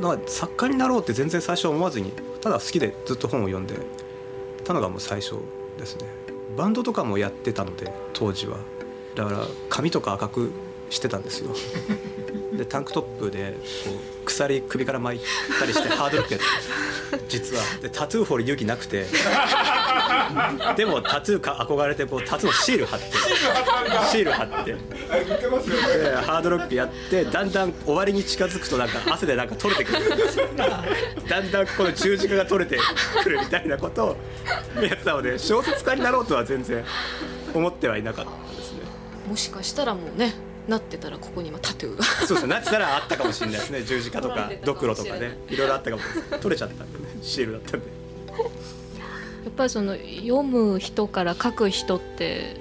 だから作家になろうって全然最初思わずにただ好きでずっと本を読んでたのがもう最初ですね。バンドとかもやってたので当時は。だから髪とか赤くしてたんですよ。でタンクトップでこう鎖首から巻いたりしてハードロックやって実は。でタトゥー掘る勇気なくて。でもタトゥーか憧れてこうタトゥーのシール貼ってシール貼って。でハードロックやってだんだん終わりに近づくとなんか汗でなんか取れてくる。だんだんこの十字架が取れてくるみたいなことをやってたので小説家になろうとは全然思ってはいなかったですね。もしかしたらもうねなってたらここに今タトゥーが。そうですねなってたらあったかもしれないですね。十字架とかドクかもしれない。ロとかね。いろいろあったかも取れちゃったんでねシールだったんで。やっぱりその読む人から書く人って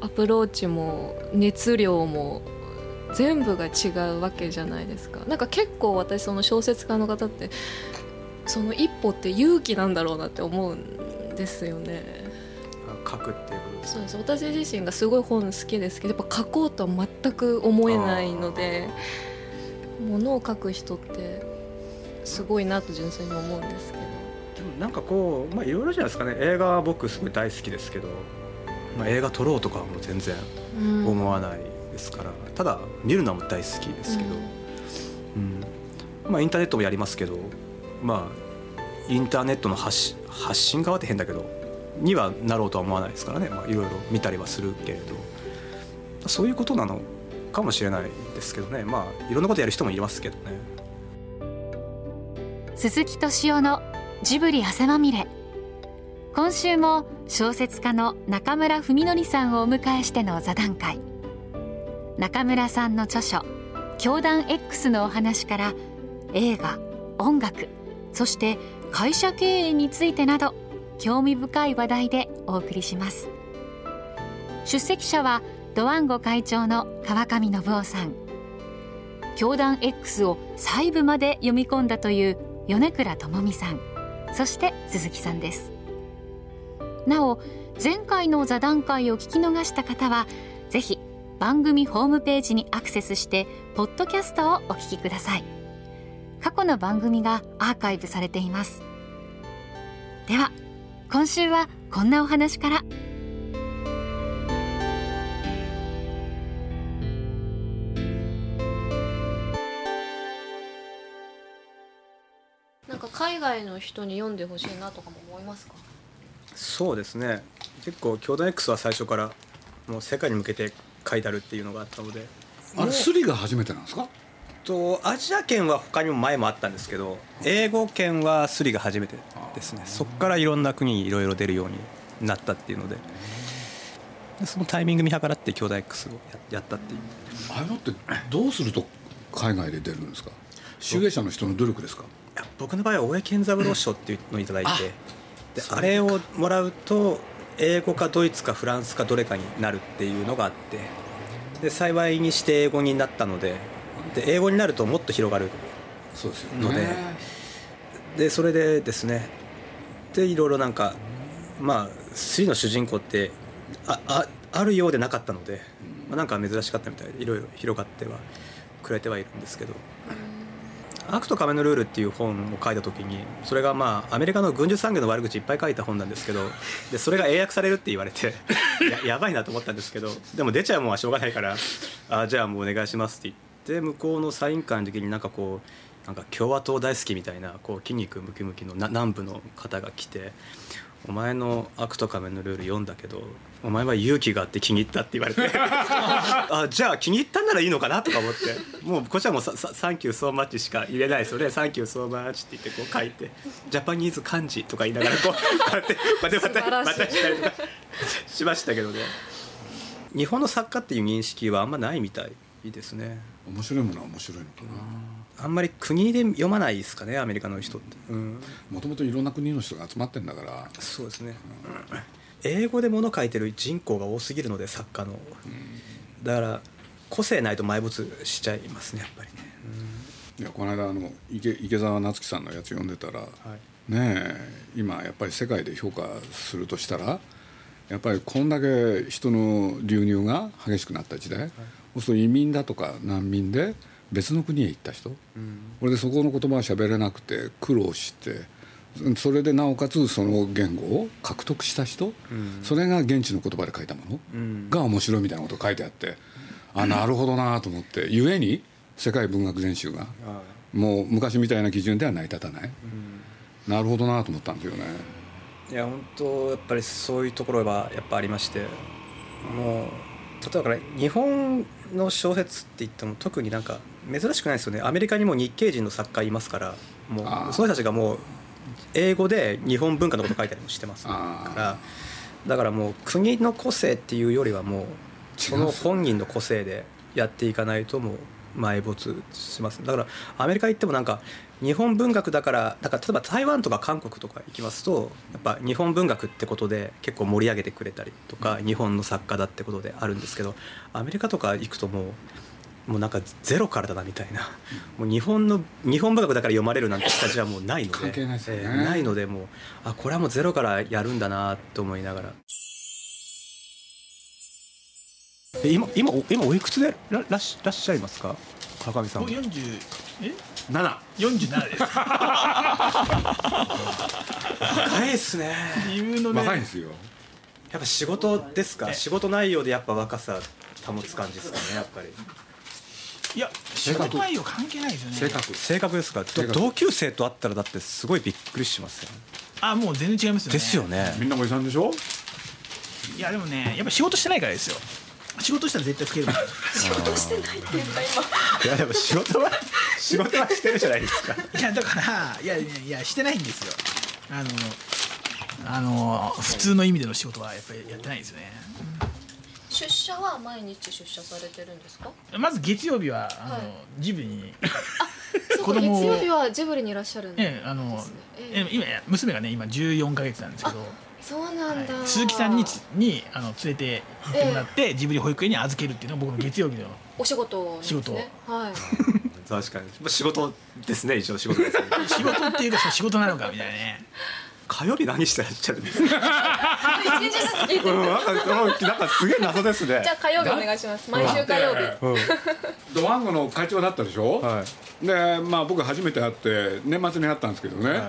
アプローチも熱量も全部が違うわけじゃないですか。なんか結構私その小説家の方ってその一歩って勇気なんだろうなって思うんですよね。あ書くっていうことそうです。私自身がすごい本好きですけどやっぱ書こうとは全く思えないので物を書く人ってすごいなと純粋に思うんですけど。でもなんかこうまあいろいろじゃないですかね。映画は僕すごい大好きですけど、まあ、映画撮ろうとかはもう全然うん。思わないですから、ただ見るのも大好きですけど、うん。まあインターネットもやりますけどまあインターネットの発信発信側って変だけどにはなろうとは思わないですからね。まあいろいろ見たりはするけれど。そういうことなのかもしれないですけどね。まあいろんなことやる人もいますけどね。鈴木敏夫のジブリ汗まみれ。今週も小説家の中村文則さんをお迎えしての座談会。中村さんの著書「教団 X」のお話から映画音楽そして会社経営についてなど興味深い話題でお送りします。出席者はドワンゴ会長の川上信夫さん。教団 X を細部まで読み込んだという米倉智美さん。そして鈴木さんです。なお前回の座談会を聞き逃した方はぜひ番組ホームページにアクセスしてポッドキャストをお聞きください。過去の番組がアーカイブされています。では今週はこんなお話から。なんか海外の人に読んでほしいなとかも思いますか？そうですね。結構兄弟 X は最初からもう世界に向けて書いてあるっていうのがあったので。あれスリが初めてなんですか？とアジア圏は他にも前もあったんですけど英語圏はスリが初めてですね。そこからいろんな国にいろいろ出るようになったっていうので。でそのタイミング見計らって兄弟 X をややったっていう。ああいうのってどうすると海外で出るんですか？集英社の人の努力ですか？僕の場合は大江健三郎賞っていうのをいただいて、であれをもらうと英語かドイツかフランスかどれかになるっていうのがあってで幸いにして英語になったのでで英語になるともっと広がる。そうですよのででそれでですねでいろいろなんかまあ3の主人公ってあああるようでなかったので、まあ、なんか珍しかったみたいでいろいろ広がってはくれてはいるんですけど「悪と仮面のルール」っていう本を書いた時にそれがまあアメリカの軍需産業の悪口いっぱい書いた本なんですけど でそれが英訳されるって言われて ややばいなと思ったんですけどでも出ちゃうもんはしょうがないからあじゃあもうお願いしますって言って向こうのサイン会の時になんかこうなんか共和党大好きみたいなこう筋肉ムキムキの南部の方が来て「お前の悪と仮面のルール読んだけどお前は勇気があって気に入った」って言われて。あじゃあ気に入ったんならいいのかなとか思って。もうこっちはもうささ「サンキューソーマッチ」しか言えないですよね「サンキューソーマッチ」って言ってこう書いて「ジャパニーズ漢字」とか言いながらこう こうやってまたまたまたしたりとかしましたけどね。日本の作家っていう認識はあんまないみたいですね。面白いものは面白いのかな。あんまり国で読まないですかねアメリカの人って、うん、もともといろんな国の人が集まってんだから。そうですね、英語で物書いてる人口が多すぎるので作家の、だから個性ないと埋没しちゃいますねやっぱりね、いやこの間あの池池澤夏樹さんのやつ読んでたら、はい、ねえ今やっぱり世界で評価するとしたらやっぱりこんだけ人の流入が激しくなった時代、そうすると移民だとか難民で別の国へ行った人。うん。俺でそこの言葉は喋れなくて苦労してそれでなおかつその言語を獲得した人、うん。それが現地の言葉で書いたものうん。が面白いみたいなこと書いてあってあなるほどなと思ってゆえに世界文学全集があもう昔みたいな基準では成り立たない。なるほどなと思ったんですよね。いや本当やっぱりそういうところはやっぱありましてもう例えば日本の小説って言っても特になんか珍しくないですよね。アメリカにも日系人の作家いますからもうその人たちがもう英語で日本文化のこと書いたりもしてますからだからもう国の個性っていうよりはもうその本人の個性でやっていかないともう埋没します。だからアメリカ行ってもなんか日本文学だからだから例えば台湾とか韓国とか行きますとやっぱ日本文学ってことで結構盛り上げてくれたりとか日本の作家だってことであるんですけどアメリカとか行くともうもうなんかゼロからだなみたいな。もう日本の日本文学だから読まれるなんて人たちはもうないので。関係ないですよね。えーないのでもうあこれはもうゼロからやるんだなと思いながら。え今今お今おいくつでららっしらっしゃいますか？川上さんは。もう40え？7 47です。若いですね。自分のね。若いんですよ。やっぱ仕事ですか？え。仕事内容でやっぱ若さ保つ感じですかねやっぱりいや仕性格。事内容関係ないですよね。性格。性格ですか？同級生と会ったらだってすごいびっくりしますよ。ねあもう全然違いますよね。ですよね。みんなおじさんでしょ？いやでもねやっぱ仕事してないからですよ。仕事したら絶対老ける 仕事してないって言った今。いやでも仕事は仕事はしてるじゃないですか。いやだからいやいやいやしてないんですよ。あのあの普通の意味での仕事はやっぱりやってないですよね出社は毎日出社されてるんですか？まず月曜日はあの、はい。ジブリに そうか子供を。月曜日はジブリにいらっしゃるんでええあのええ。え今娘がね今14か月なんですけど。そうなんだ、はい。鈴木さんにつにあの連れて行ってもらって、ジブリ保育園に預けるっていうのが僕の月曜日のお仕事ね。仕事。はい。確かに。まあ仕事ですね一応仕事ですね。仕事っていうかそう仕事なのかみたいなね火曜日何してらっしゃるんですか？一日ずつ聞いてうんなんかなんかすげえ謎ですね。じゃあ火曜日お願いします。毎週火曜日。うん。ドワンゴの会長だったでしょ、はい。でまあ僕初めて会って年末に会ったんですけどね、はい。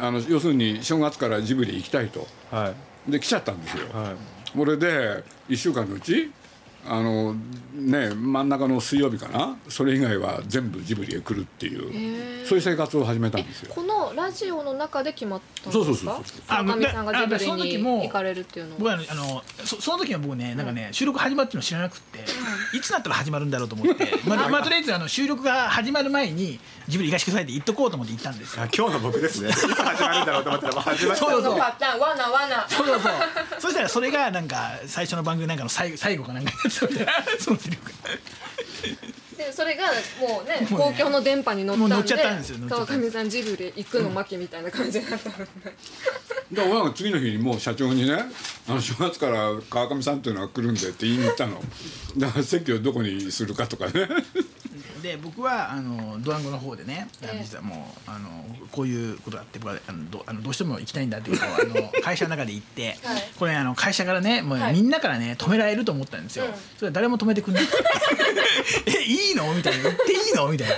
あの要するに正月からジブリ行きたいと。はい。で来ちゃったんですよ、はい。これで1週間のうちあのね真ん中の水曜日かな？それ以外は全部ジブリへ来るっていう、そういう生活を始めたんですよ。このラジオの中で決まったんですか？そうそうそうそう。あ川上さんがジブあそのリに時も行かれるっていうの僕はあのそその時は僕ねなんかね、収録始まってるの知らなくって、いつなったら始まるんだろうと思って、まあまあ、とりあえずあの収録が始まる前にジブリ行かしてくださいって言っとこうと思って行ったんです今日の僕ですね。いつ始まるんだろうと思ったらもう始まったそう。そうのパターンわなわなそうそうそう。そしたらそれがなんか最初の番組なんかの最後最後かなんか。そのセリフそれがもうねもうね。公共の電波に乗ったんで川上さんジブリ行くの巻みたいな感じにな。ったのでで俺は次の日にもう社長にね「あの正月から川上さんっていうのは来るんで」って言いに行ったの。だから席をどこにするかとかねで僕はあのドワンゴの方でね、実はもうあのこういうことがあって僕はあのどあのどうしても行きたいんだっていうことをあの 会社の中で言って、はい。これあの会社からねもうはい。みんなからね止められると思ったんですよ、うん。それは誰も止めてくんない えいいの？みたいな。言っていいの？みたいな。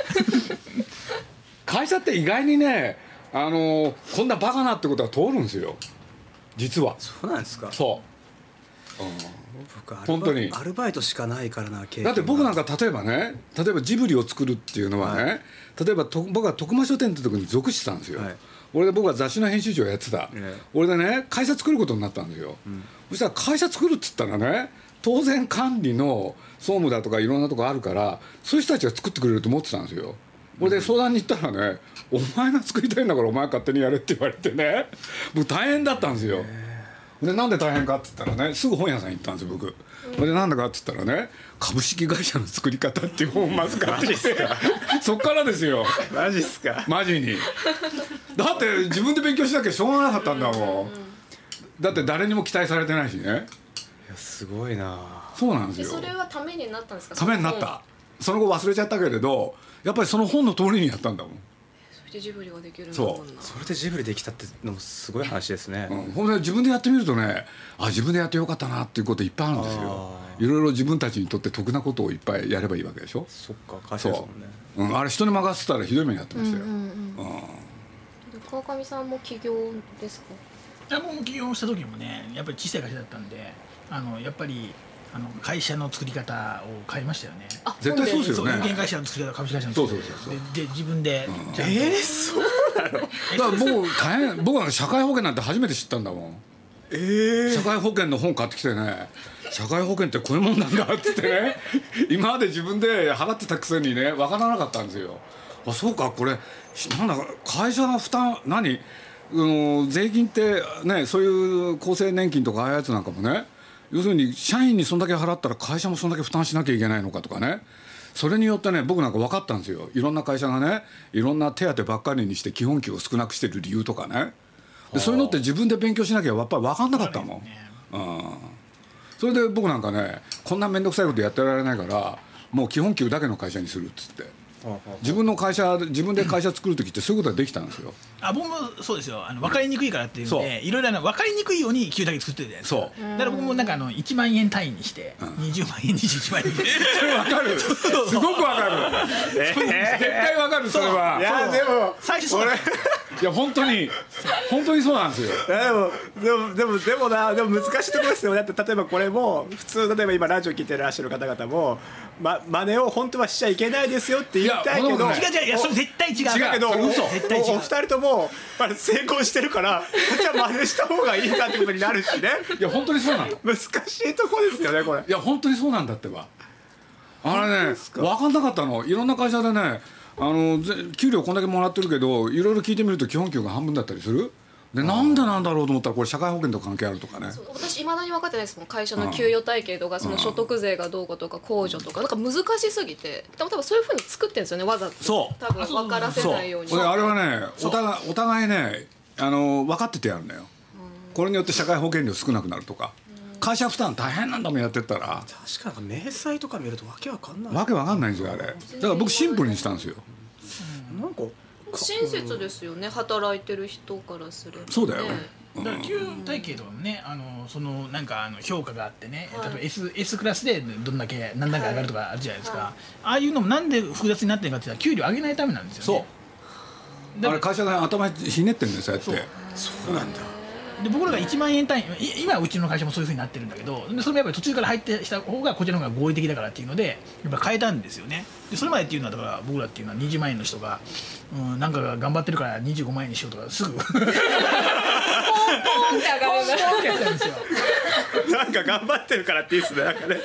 会社って意外にねあのこんなバカなってことは通るんですよ。実は。そうなんですか。そう、うん僕本当に。アルバイトしかないからな経験だって僕なんか例えばね例えばジブリを作るっていうのはね、はい。例えばと僕は徳間書店ってとこに属してたんですよ、はい。俺で僕は雑誌の編集長やってた、ええ。俺でね会社作ることになったんですよ、そしたら会社作るっつったらね当然管理の総務だとかいろんなとこあるからそういう人たちが作ってくれると思ってたんですよ。俺で相談に行ったらね「お前が作りたいんだからお前勝手にやれ」って言われてねもう大変だったんですよ、でなんで大変かって言ったらねすぐ本屋さん行ったんですよ僕、それでなんだかって言ったらね株式会社の作り方っていう本をまず買ってきて そっからですよ。マジっすかマジに。だって自分で勉強しなきゃしょうがなかったんだもん。だって誰にも期待されてないしね。いやすごいなそうなんですよ。でそれはためになったんですか？ためになった。その後忘れちゃったけれどやっぱりその本の通りにやったんだもん、それでジブリができるんだもんな。それでジブリできたってのもすごい話ですね、うん、ほんで自分でやってみるとねあ自分でやってよかったなっていうこといっぱいあるんですよ。あいろいろ自分たちにとって得なことをいっぱいやればいいわけでしょ？そっか会社ですそもんね。う、うん、あれ人に任せたらひどい目になってましたよ、うんうんうん。うん。川上さんも起業ですか？いや僕も起業した時もねやっぱり小さい会社だったんであのやっぱりあの会社の作り方を変えましたよね。あ絶対そうですよね。有限会社の作り方株式会社の作り方。そうそうそうそう。でで自分で。ちゃんと、えー、そうだ。から僕大変僕は社会保険なんて初めて知ったんだもん。えー、社会保険の本買ってきてね。社会保険ってこういうもんなんだっつってね。今まで自分で払ってたくせにね分からなかったんですよ。あそうかこれなんだ会社が負担何？うん税金ってねそういう厚生年金とかああいうやつなんかもね要するに社員にそんだけ払ったら会社もそんだけ負担しなきゃいけないのかとかね。それによってね僕なんか分かったんですよ。いろんな会社がねいろんな手当ばっかりにして基本給を少なくしてる理由とかね。でそういうのって自分で勉強しなきゃやっぱり分かんなかったもん、うん、それで僕なんかねこんな面倒くさいことやってられないからもう基本給だけの会社にするっつって自分の会社自分で会社作る時ってそういうことができたんですよ。あ僕もそうですよ。あの分かりにくいからっていうんでいろいろ分かりにくいように給だけ作ってるじゃないですか。そう。だから僕もなんかあの1万円単位にして、20万円21万円。で それ分かる。すごく分かる。絶対分かるそれは。いやでも最初そういや本当に本当にそうなんですよ。でもでもでもでもなでも難しいところですよ。だって例えばこれも普通例えば今ラジオ聞いてらっしゃる方々もま真似を本当はしちゃいけないですよって言いたいけど違う違ういやそれ絶対違う違うけど絶対違う。おお二人ともまあ成功してるからじゃあ真似した方がいいんだってことになるしね。いや本当にそうなの。い難しいとこですよねこれ。や本当にそうなんだってば。あれね分かんなかったの。いろんな会社でねあのぜ給料こんだけもらってるけどいろいろ聞いてみると基本給が半分だったりする？でなんでなんだろうと思ったらこれ社会保険と関係あるとかね。私いまだに分かってないですもん。会社の給与体系とかその所得税がどうかとか控除とか。なんか難しすぎて。多分多分そういうふうに作ってるんですよねわざと。そう。多分分からせないように。俺あれはねお互いお互いねあの分かっててやるんだよこれによって社会保険料少なくなるとか会社負担大変なんだもんやってったら。確かに明細とか見るとわけわかんない。わけわかんないんですよあれ。だから僕シンプルにしたんですよ。なんか親切ですよね働いてる人からすればね。そうだよ。だから給与体系とかもねあのそのなんかあの評価があってね、例えば S, S クラスでどんだけ何段階上がるとかあるじゃないですか、ああいうのもなんで複雑になってるかって言ったら給料上げないためなんですよね。あれ会社が頭ひねってるんですよやって。そうなんだで僕らが1万円単位い今はうちの会社もそういうふうになってるんだけどでそれもやっぱり途中から入ってした方がこちらの方が合理的だからっていうのでやっぱ変えたんですよね。でそれまでっていうのはだから僕らっていうのは20万円の人が、うん、なんかが頑張ってるから25万円にしようとかすぐ。ポンポンって上がるってやってたんですよなんか頑張ってるからっていいっすねなんかね。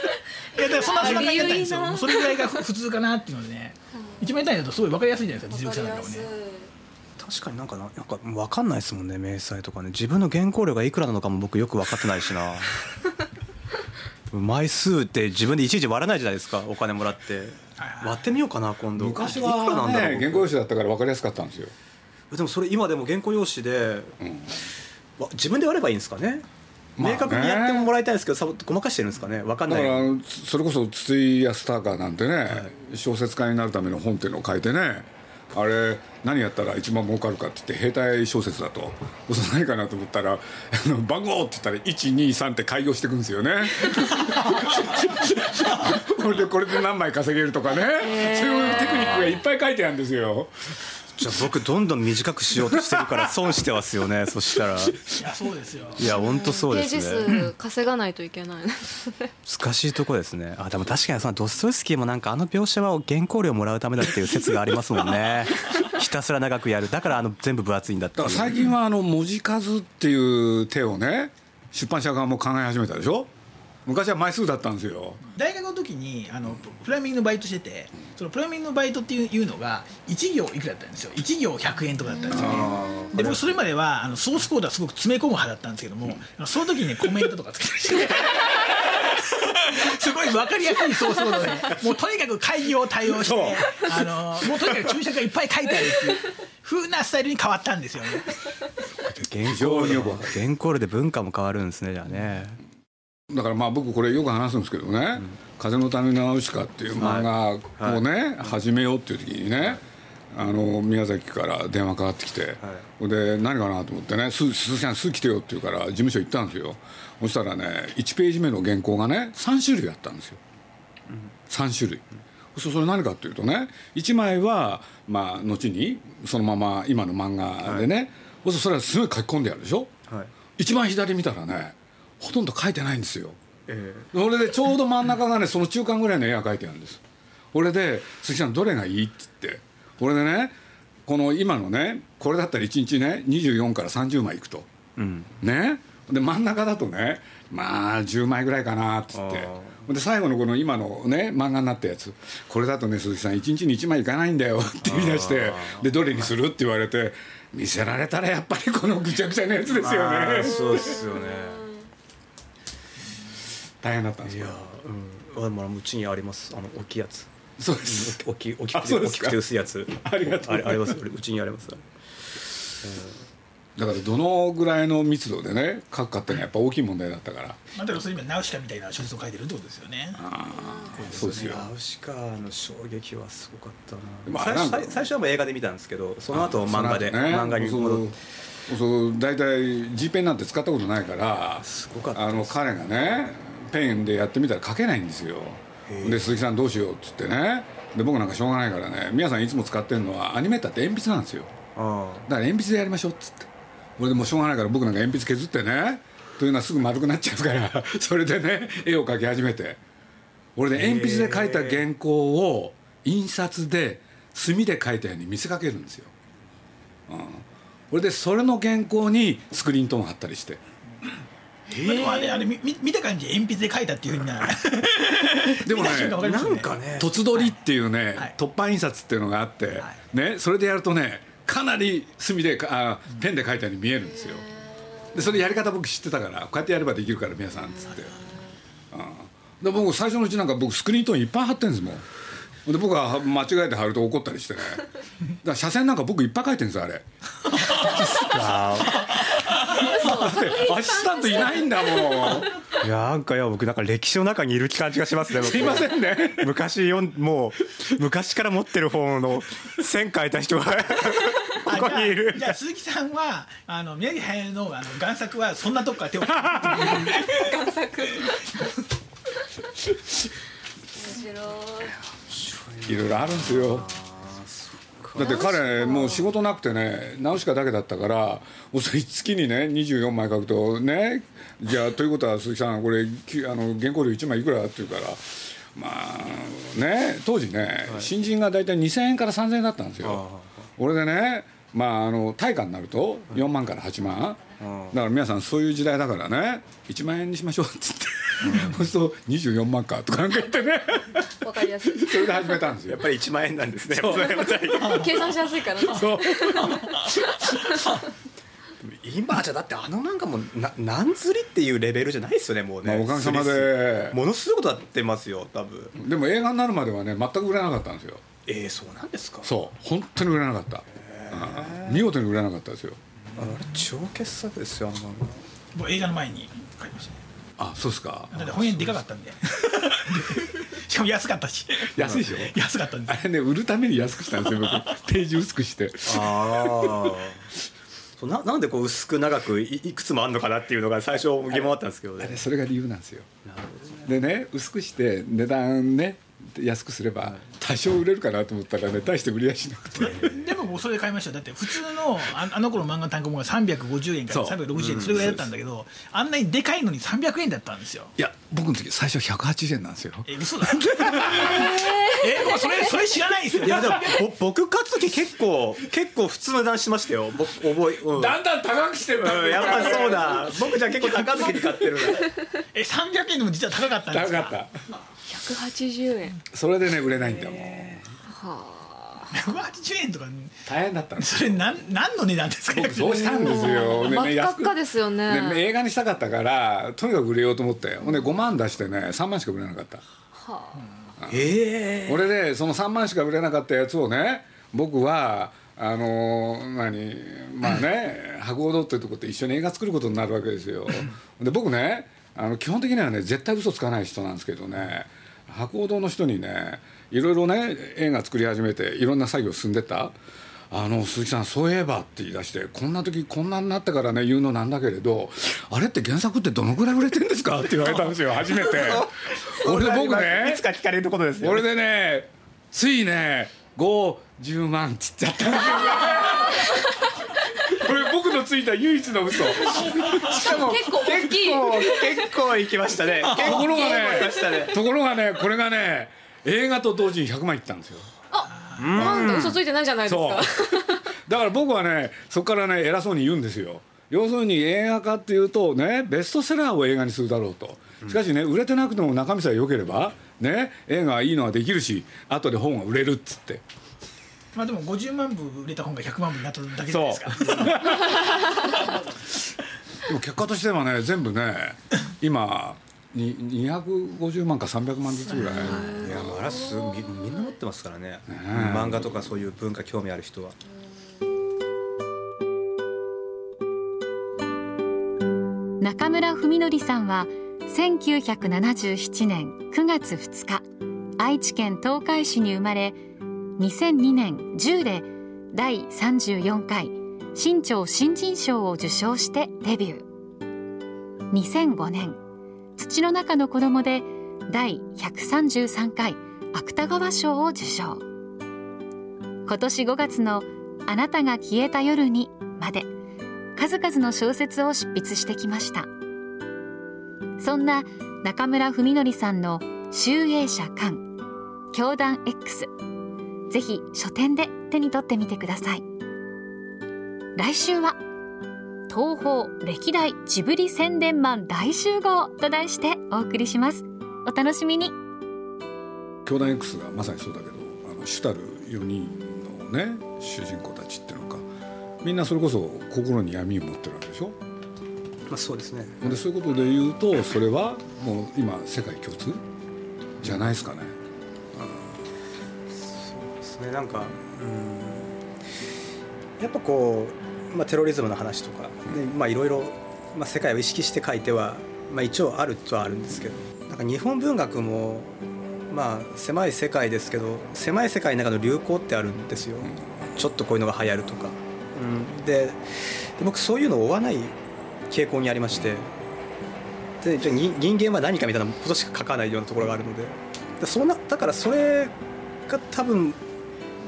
いやだからそんなそんな感じだったんですよ。それぐらいがふ普通かなっていうのでね。1万円単位だとすごい分かりやすいじゃないですか実力者なんかもね確かになんかななんか分かんないですもんね明細とかね。自分の原稿料がいくらなのかも僕よく分かってないしな。枚数って自分でいちいち割らないじゃないですかお金もらって。割ってみようかな今度。昔いくらなんはだろう。ね原稿用紙だったから分かりやすかったんですよ。でもそれ今でも原稿用紙で、わ自分で割ればいいんですかね？まあね。明確にやってもらいたいんですけどさごまかしてるんですかね？分かんない。だからそれこそ筒井康隆なんてね、小説家になるための本っていうのを書いてねあれ何やったら一番儲かるかって言って兵隊小説だと。それ何かなと思ったらあの番号って言ったら123って開業していくんですよね。これでこれで何枚稼げるとかね、そういうテクニックがいっぱい書いてあるんですよじゃあ僕どんどん短くしようとしてるから損してますよね。そしたら。いやそうですよ。いや本当そうですページね数稼がないといけない難しいとこですね。あでも確かにそのドストエフスキーもなんかあの描写は原稿料もらうためだっていう説がありますもんね。ひたすら長くやる。だからあの全部分厚いんだって最近はあの文字数っていう手をね出版社側も考え始めたでしょ？昔は枚数だったんですよ。大学の時にあのプライミングのバイトしててそのプライミングのバイトっていういうのが1行いくらだったんですよ。1行100円とかだったんですよね。で僕それまではあのソースコードはすごく詰め込む派だったんですけども、その時にねコメントとかつけてましたすごい分かりやすいソースコードでもうとにかく会議を対応してあのもうとにかく注釈がいっぱい書いてあるっていう風なスタイルに変わったんですよね。原非常によくわか原稿料で文化も変わるんですねじゃあねだからまあ僕これよく話すんですけどね「風の谷のナウシカ」っていう漫画をね始めようっていう時にねあの宮崎から電話かかってきて、で何かなと思ってね「す鈴木さんすぐ来てよ」って言うから事務所行ったんですよ。そしたらね1ページ目の原稿がね3種類あったんですよ。3種類、そそれ何かっていうとね1枚はまあ後にそのまま今の漫画でね、そそれはすごい書き込んであるでしょ、はい。一番左見たらねほとんど書いてないんですよ。えそれでちょうど真ん中がねその中間ぐらいの絵が描いてあるんです。俺で「鈴木さんどれがいい?」って言って。俺でねこの今のねこれだったら1日ね24から30枚いくと、ね。で真ん中だとねまあ10枚ぐらいかなっつって。で最後のこの今のね漫画になったやつ。これだとね鈴木さん1日に1枚いかないんだよ。って言い出してでどれにする？って言われて見せられたらやっぱりこのぐちゃぐちゃなやつですよね。あそうですよね大変だったんですいやようん。あまあうちにあります。あの大きいやつ。そうです。大きい大きあくて大きくて薄いやつ。ありがとうあれありますうちにあります。だからどのぐらいの密度でね書くかっていうのはやっぱ大きい問題だったから。まあ、だからそれ今ナウシカみたいな小説を書いてるってことですよね。そうですよ。ナウシカの衝撃はすごかったまあな、なんか最初最初はもう映画で見たんですけどその後漫画で、漫画に戻って大体 G ペンなんて使ったことないからすごかったあの彼がねペンでやってみたら書けないんですよ。で鈴木さんどうしようっつってね。で僕なんかしょうがないからね。皆さんいつも使ってるのはアニメーターって鉛筆なんですよ。あだから鉛筆でやりましょうっつって。俺でもうしょうがないから僕なんか鉛筆削ってね。というのはすぐ丸くなっちゃうから それでね絵を描き始めて。俺で鉛筆で描いた原稿を印刷で墨で描いたように見せかけるんですよ、うん、俺でそれの原稿にスクリーントーン貼ったりしてまあでもあれあれみみ見た感じ鉛筆で書いたっていうふうにな でもねね。なんかね凸取りっていうね、はい。突版印刷っていうのがあって、はい。ね、それでやるとねかなり墨でかあペンで書いたように見えるんですよ。でそれやり方僕知ってたからこうやってやればできるから皆さんっつって、うん、で僕最初のうちなんか僕スクリーントーンいっぱい貼ってるんですもん。で僕は間違えて貼ると怒ったりしてね。だから車線なんか僕いっぱい書いてるんですよあれ あアシスタントいないんだもん。いやなんかいや僕なんか歴史の中にいる感じがしますねすいませんね。昔よんもう昔から持ってる本の線書いた人があ ここにいる。じゃ鈴木さんはあの宮城駿のあの贋作はそんなとこから手を贋作。いろいろあるんですよだって彼もう仕事なくてねナウシカだけだったから月にね24枚書くとねじゃあということは鈴木さんこれきあの原稿料1枚いくらって言うからまあね当時ね、新人が大体2000円から3000円だったんですよ。俺でねまああの対価になると4万から8万、だから皆さんそういう時代だからね。1万円にしましょうっつって、そうすると24万かとかなんか言ってね。わかりやすい。それで始めたんですよ。やっぱり1万円なんですね。計算しやすいからね。そう。今じゃだってあの漫画もな何釣りっていうレベルじゃないですよねもうね、まあおかげさまで。ものすごいことやってますよ多分。でも映画になるまではね全く売れなかったんですよ。えー、そうなんですか。そう。本当に売れなかった、うん見事に売れなかったですよ。あれ超傑作ですよあの漫もう映画の前に書きましたね。あそうですか。だって本屋でかかったんで。しかも安かったし。安いでしょ？安かったんで。あれね売るために安くしたんですよ僕。ページ薄くして。画ああそうななんでこう薄く長くいいくつもあんのかなっていうのが最初疑問あったんですけどね。あれそれが理由なんですよ。でね薄くして値段ね安くすれば多少売れるかなと思ったらね大して売りやしなくて。でももうそれで買いました。よだって普通のああの頃漫画単行本が350円からそう。360円それぐらいだったんだけどあんなにでかいのに300円だったんですよ。いや僕の時最初180円なんですよ。え嘘だ。えもうそれそれ知らないですよ。いやでもぼ僕買った時結構結構普通の値段しましたよ。僕覚え、うん、だんだん高くしてるうんやっぱそうだ。僕じゃあ結構高時に買ってるんだ え300円でも実は高かったんですか？高かった180円。それでね売れないんだもん180円とか。大変だったんですそれなん何の値段ですか？僕そうしたんですよ。真っ赤っかですよね。ね映画にしたかったからとにかく売れようと思って。ほんで5万出してね3万しか売れなかった。ええ。俺でその3万しか売れなかったやつをね僕はあのー何まあね博報堂っていうところって一緒に映画作ることになるわけですよ。で僕ねあの基本的にはね絶対嘘つかない人なんですけどね博報堂の人にねいろいろね映画作り始めていろんな作業進んでった。あの鈴木さんそういえばって言い出してこんな時こんなになったからね言うのなんだけれどあれって原作ってどのぐらい売れてんですか？って言われたんですよ初めて。俺で僕ねいつか聞かれることですよ、俺でねついね50万って言っちゃった。んですよこれ僕のついた唯一の嘘。結構大きい結構行きましたね。ところがねね。ところがねこれがね映画と同時に100万いったんですよ。なんだ嘘ついてないじゃないですか。だから僕はねそこからね偉そうに言うんですよ。要するに映画化っていうとねベストセラーを映画にするだろうと。しかしね売れてなくても中身さえ良ければね映画はいいのはできるし後で本が売れるっつって。まあでも50万部売れた本が100万部になっただけじゃないですか。でも結果としてはね全部ね今に250万か300万ずつぐらい。いやもうあれはすみみんな持ってますからね。漫画とかそういう文化興味ある人は。中村文則さんは1977年9月2日愛知県東海市に生まれ2002年10で第34回新潮新人賞を受賞してデビュー。2005年土の中の子供で第133回芥川賞を受賞。今年5月の「あなたが消えた夜に」まで数々の小説を執筆してきました。そんな中村文則さんの「集英社館教団 X」ぜひ書店で手に取ってみてください。来週は東宝歴代ジブリ宣伝マン大集合と題してお送りします。お楽しみに。教団 X がまさにそうだけどあの主たる4人のね主人公たちっていうのかみんなそれこそ心に闇を持ってるわけでしょ？まあそうですね。でそういうことで言うとそれはもう今世界共通じゃないですかね。そうですね。なんかうん。やっぱこう、まあ、テロリズムの話とか、ねまあいろいろ、まあ、世界を意識して書いては、まあ、一応あるとはあるんですけどなんか日本文学もまあ狭い世界ですけど狭い世界の中の流行ってあるんですよ。ちょっとこういうのが流行るとか、うん、でで僕そういうのを追わない傾向にありまして。でじゃあ人人間は何かみたいなことしか書かないようなところがあるので。でそうなだからそれが多分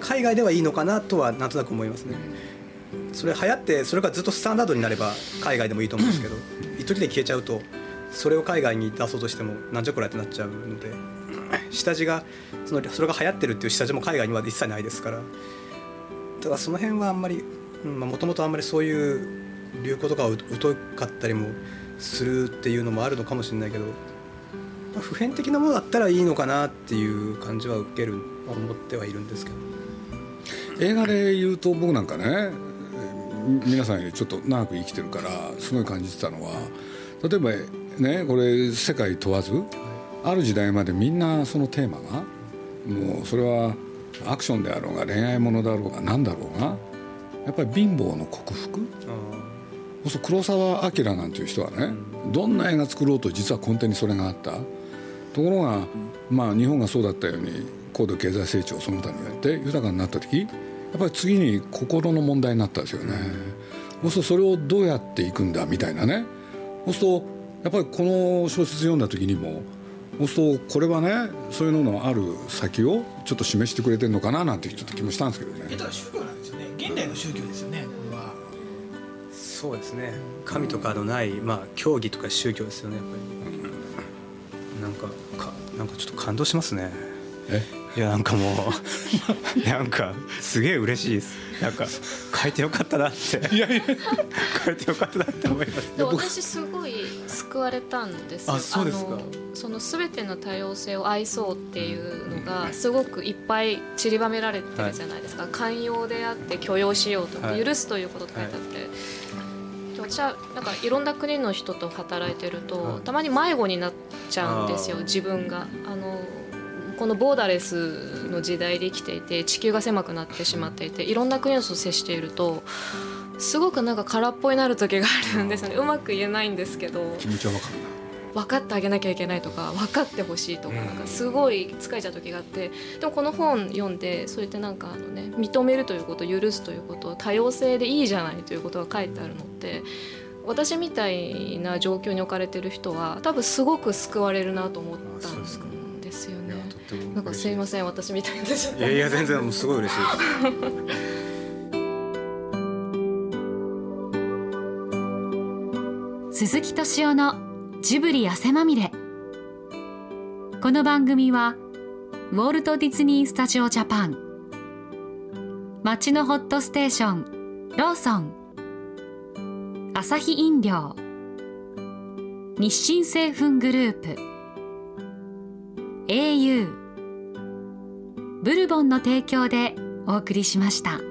海外ではいいのかなとはなんとなく思いますね。それ流行ってそれがずっとスタンダードになれば海外でもいいと思うんですけど一時で消えちゃうとそれを海外に出そうとしてもなんじゃこりゃってなっちゃうので。下地がそのそれが流行ってるっていう下地も海外には一切ないですから。だからその辺はあんまりもともとあんまりそういう流行とかは疎かったりもするっていうのもあるのかもしれないけど、まあ普遍的なものだったらいいのかなっていう感じは受ける思ってはいるんですけど。映画で言うと僕なんかねえー皆さんよりちょっと長く生きてるからすごい感じてたのは例えばねこれ世界問わずある時代までみんなそのテーマがもうそれはアクションであろうが恋愛ものだろうが何だろうがやっぱり貧乏の克服そうすると黒澤明なんていう人はねどんな映画作ろうと実は根底にそれがあった。ところがまあ日本がそうだったように高度経済成長をその他にやって豊かになった時やっぱり次に心の問題になったんですよね、そうするとそれをどうやっていくんだみたいなね。そうするとやっぱりこの小説読んだ時にもそうするとこれはねそういうののある先をちょっと示してくれてるのかななんてちょっと気もしたんですけどね。宗教なんですよね。現代の宗教ですよね。そうですね。神とかのない、まあ、教義とか宗教ですよねやっぱり。なんかかなんかちょっと感動しますね。え？いやなんかもう なんかすげえ嬉しいです。なんか書いてよかったなって。いやいや。書いてよかったなって思います。で私すごい救われたんですよ。あそうですか。のその全ての多様性を愛そうっていうのがすごくいっぱい散りばめられてるじゃないですか、寛容であって許容しようとか、はい。許すということと書いてあって、で私はなんかいろんな国の人と働いてると、はい。たまに迷子になっちゃうんですよ自分が。あのこのボーダレスの時代で生きていて地球が狭くなってしまっていていろんな国の人と接しているとすごくなんか空っぽになる時があるんですよね。うまく言えないんですけど。気持ちはわかる分かってあげなきゃいけないとか分かってほしいとかなんかすごい疲れちゃう時があってでもこの本読んでそうやってなんかあの、ね、認めるということ許すということ多様性でいいじゃないということが書いてあるのって私みたいな状況に置かれてる人は多分すごく救われるなと思ったんですよね。なんかすいません私みたいない。やいや全然すごい嬉しい鈴木敏夫のジブリ汗まみれ。この番組はウォルト・ディズニー・スタジオ・ジャパン。街のホットステーションローソン。アサヒ飲料。日清製粉グループ。au ブルボンの提供でお送りしました。